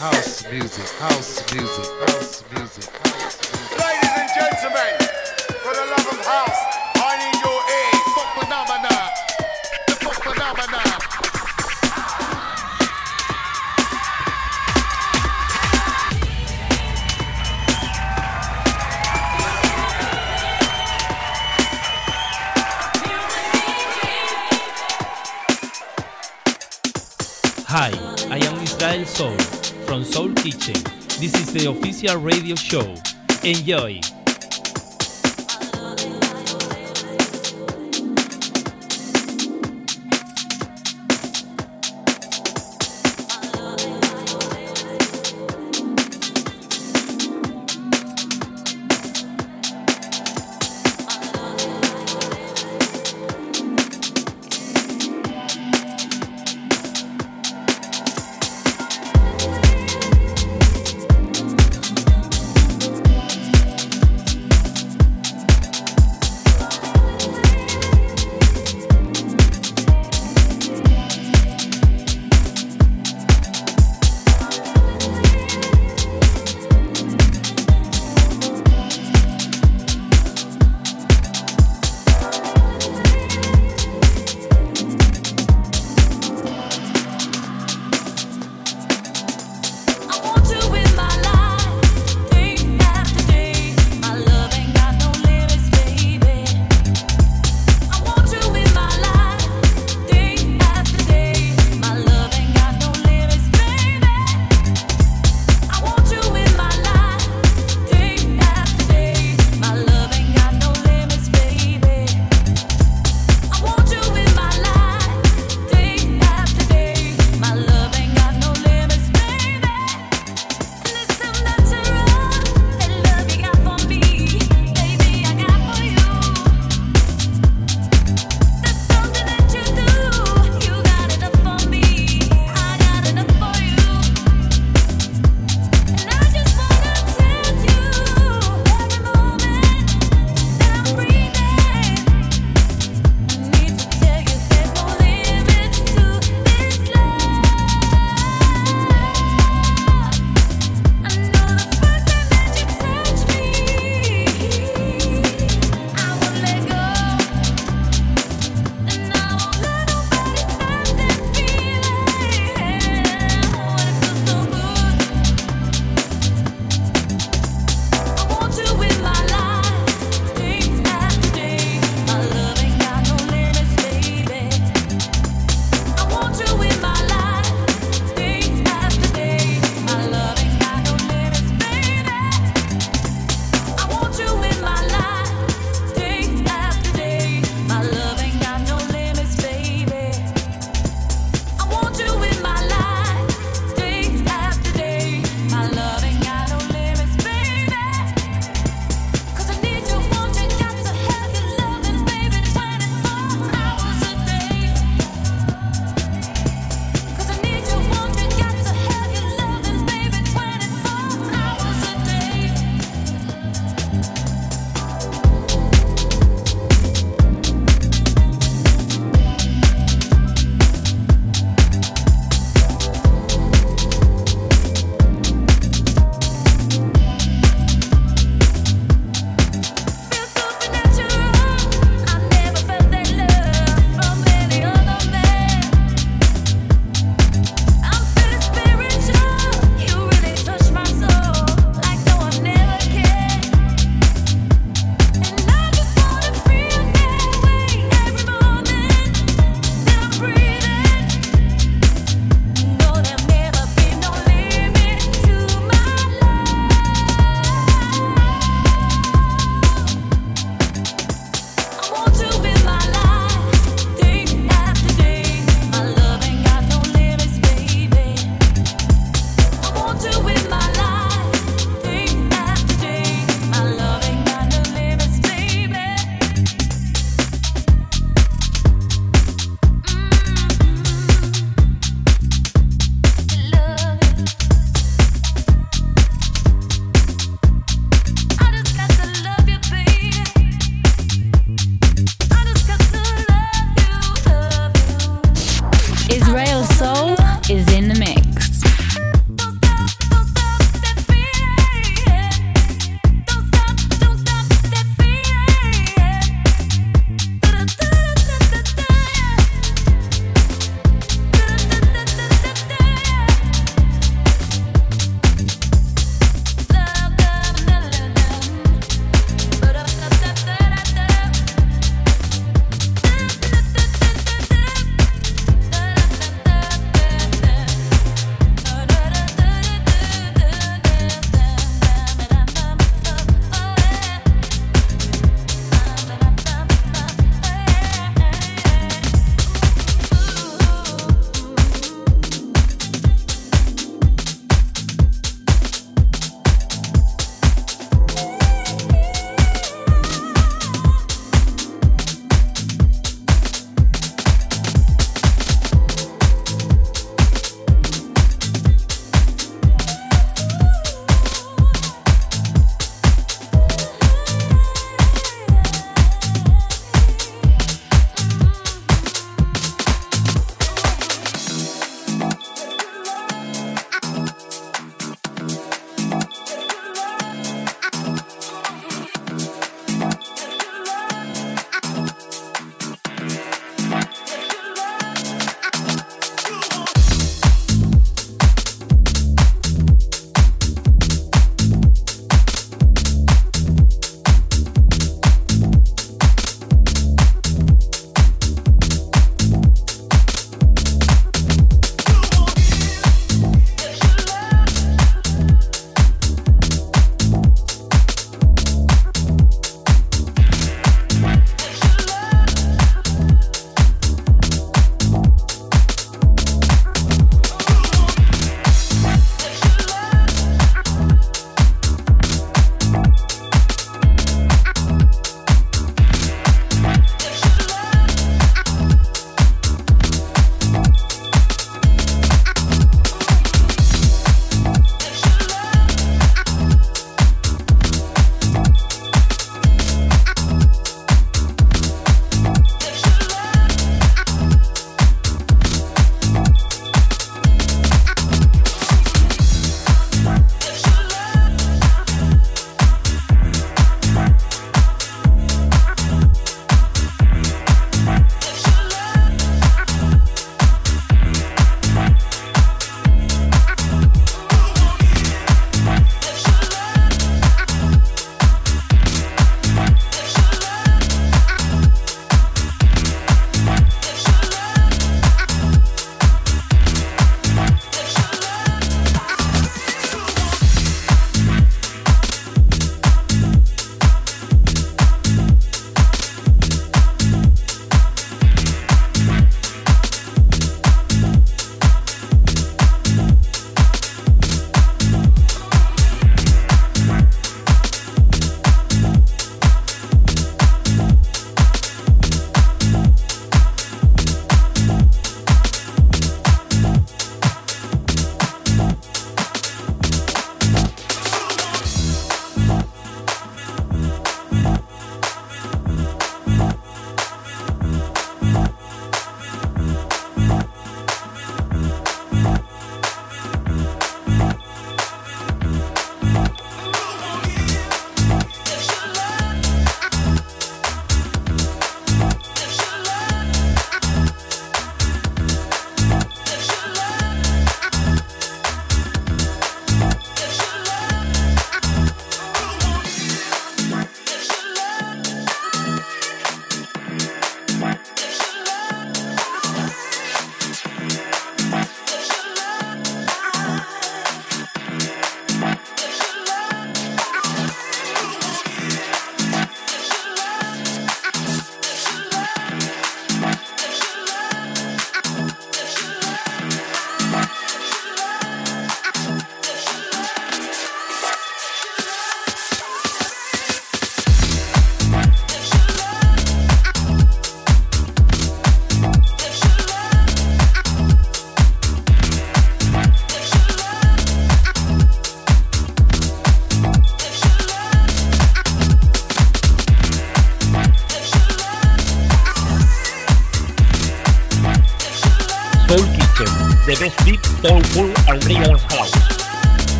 house music, house music, house music. Ladies and gentlemen, for the love of house, I need your ears. Funk phenomena. The funk phenomena. Hi, I am Israel Soul from Soul Kitchen. This is the official radio show. Enjoy.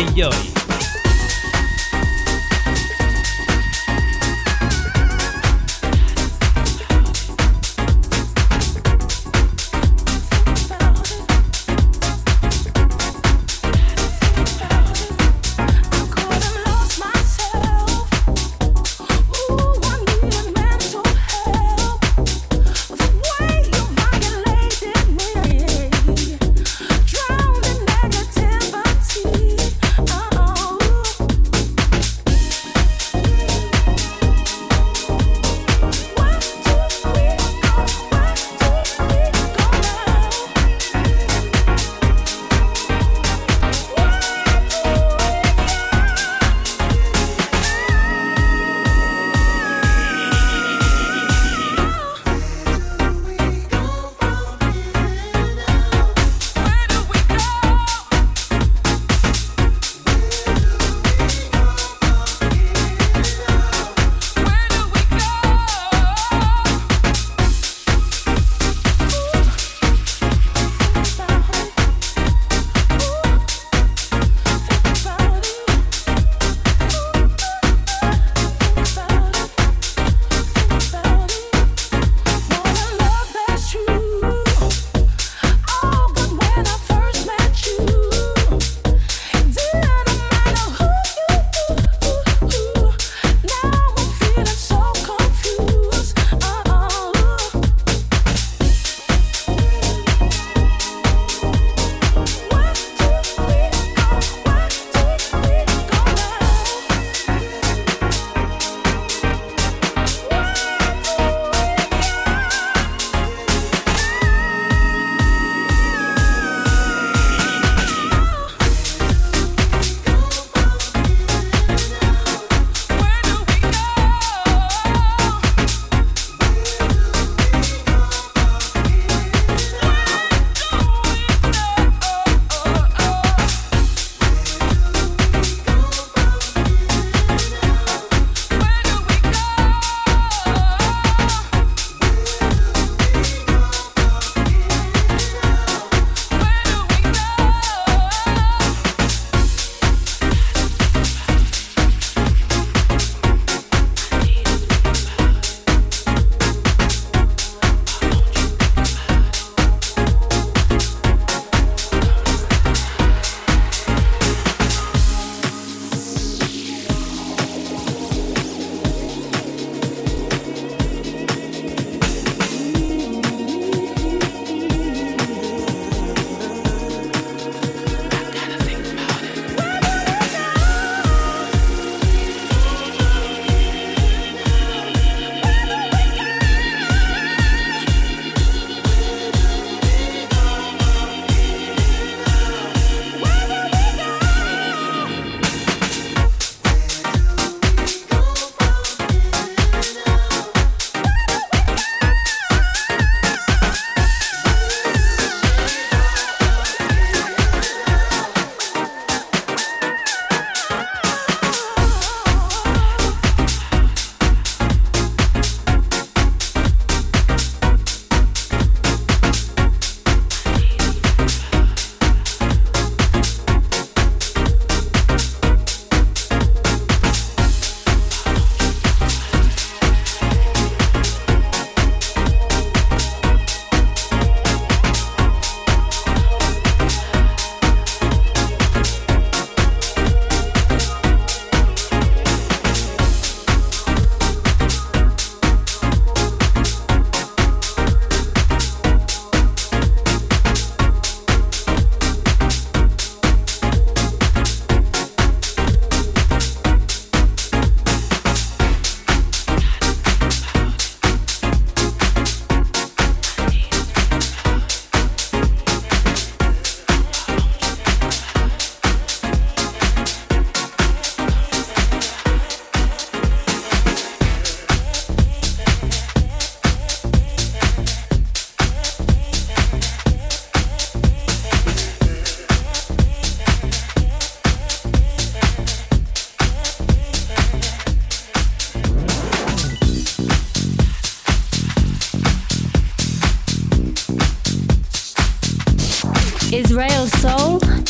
Drown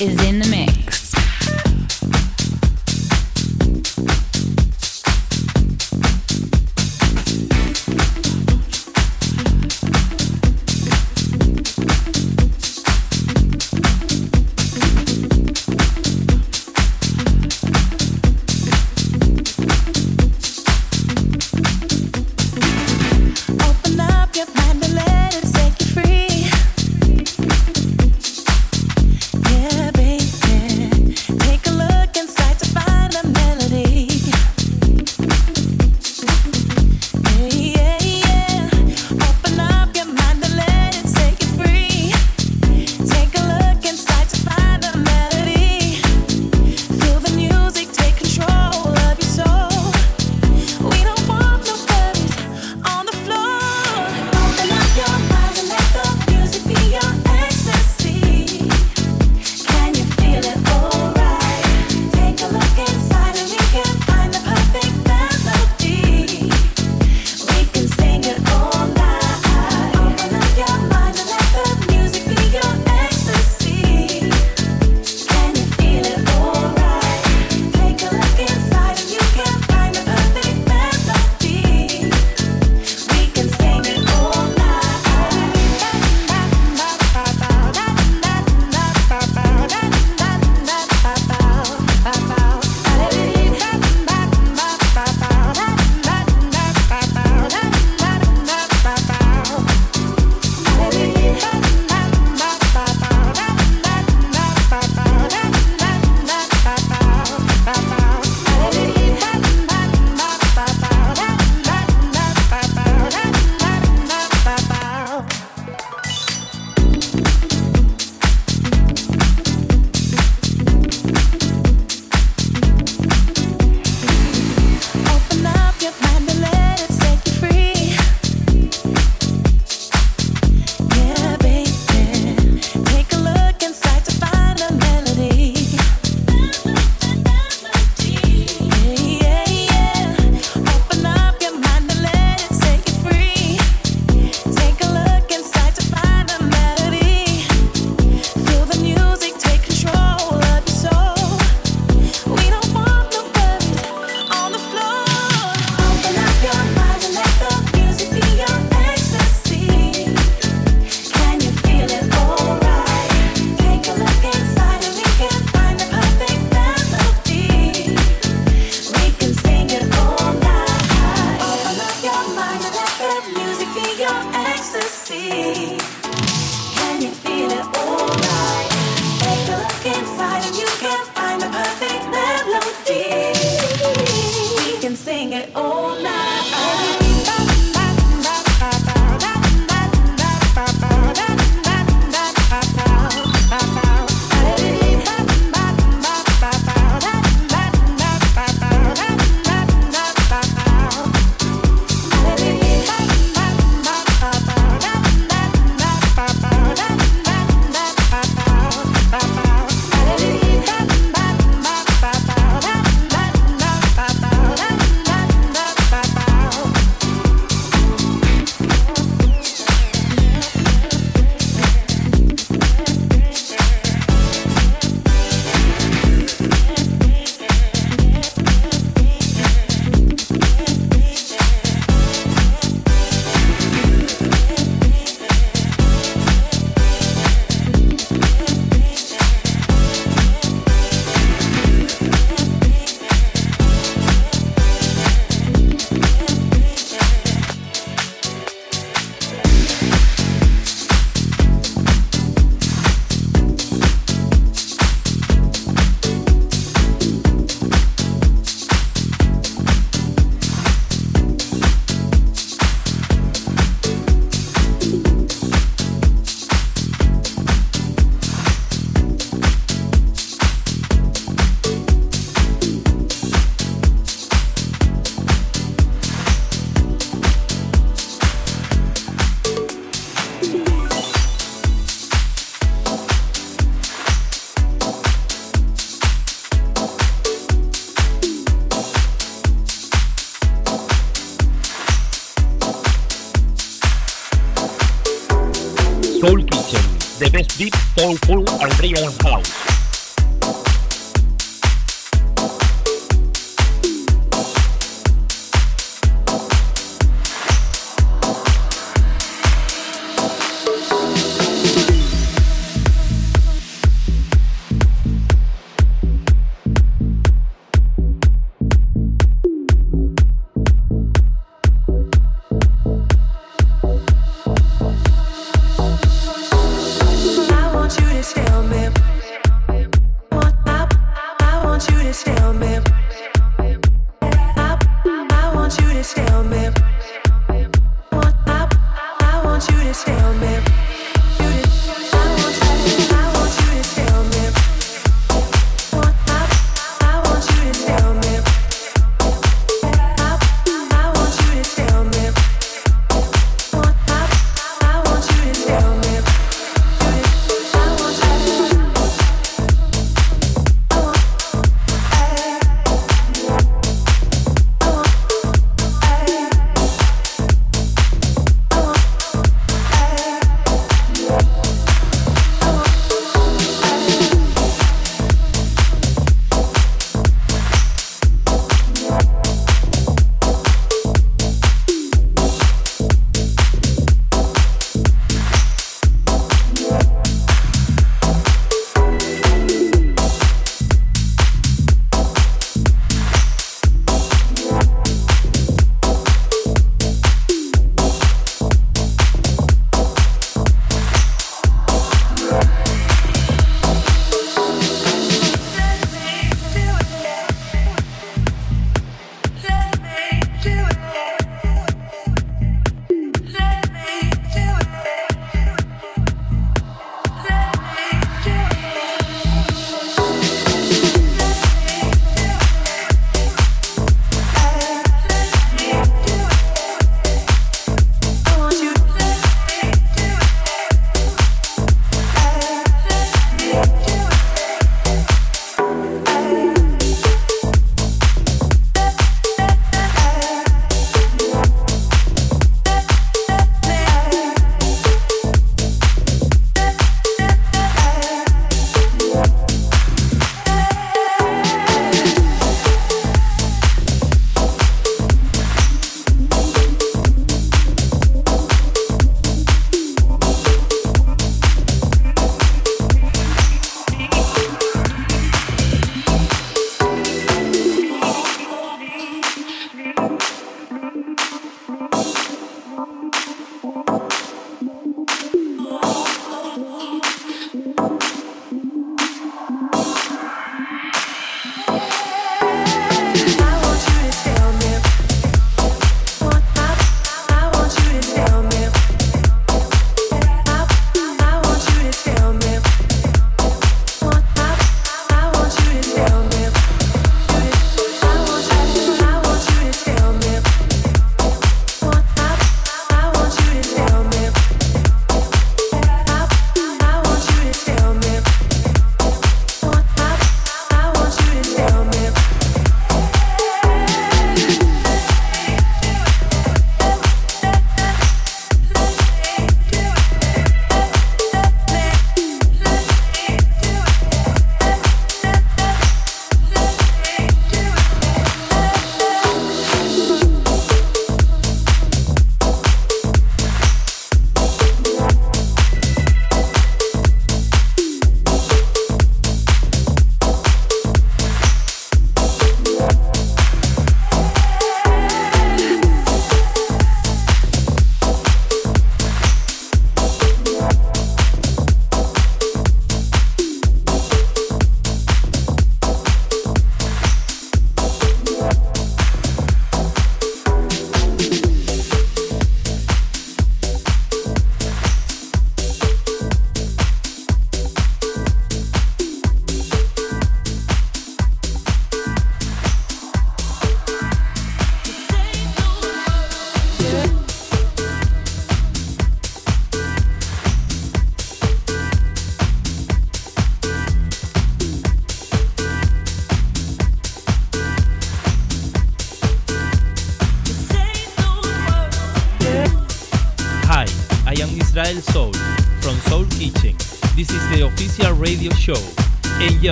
is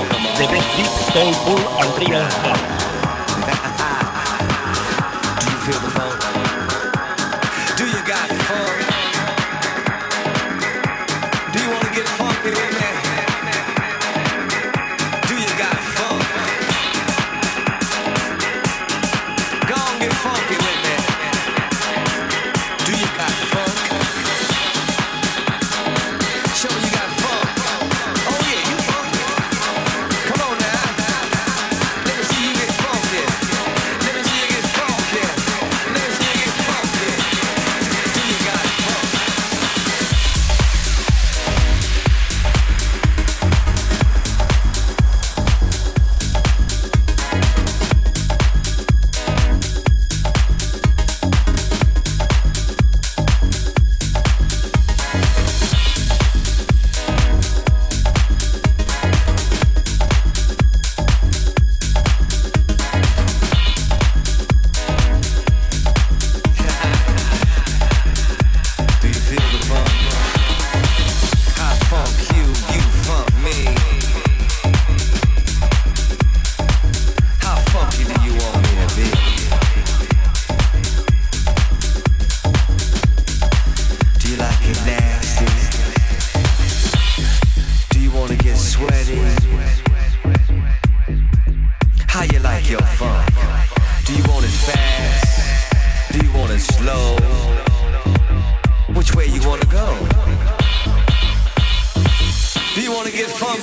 Regrets Deep Soulful and Real Heart.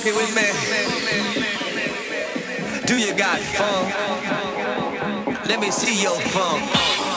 funky with me? Do you got funk? Let me see your funk.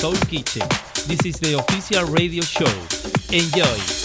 Soul Kitchen. This is the official radio show. Enjoy!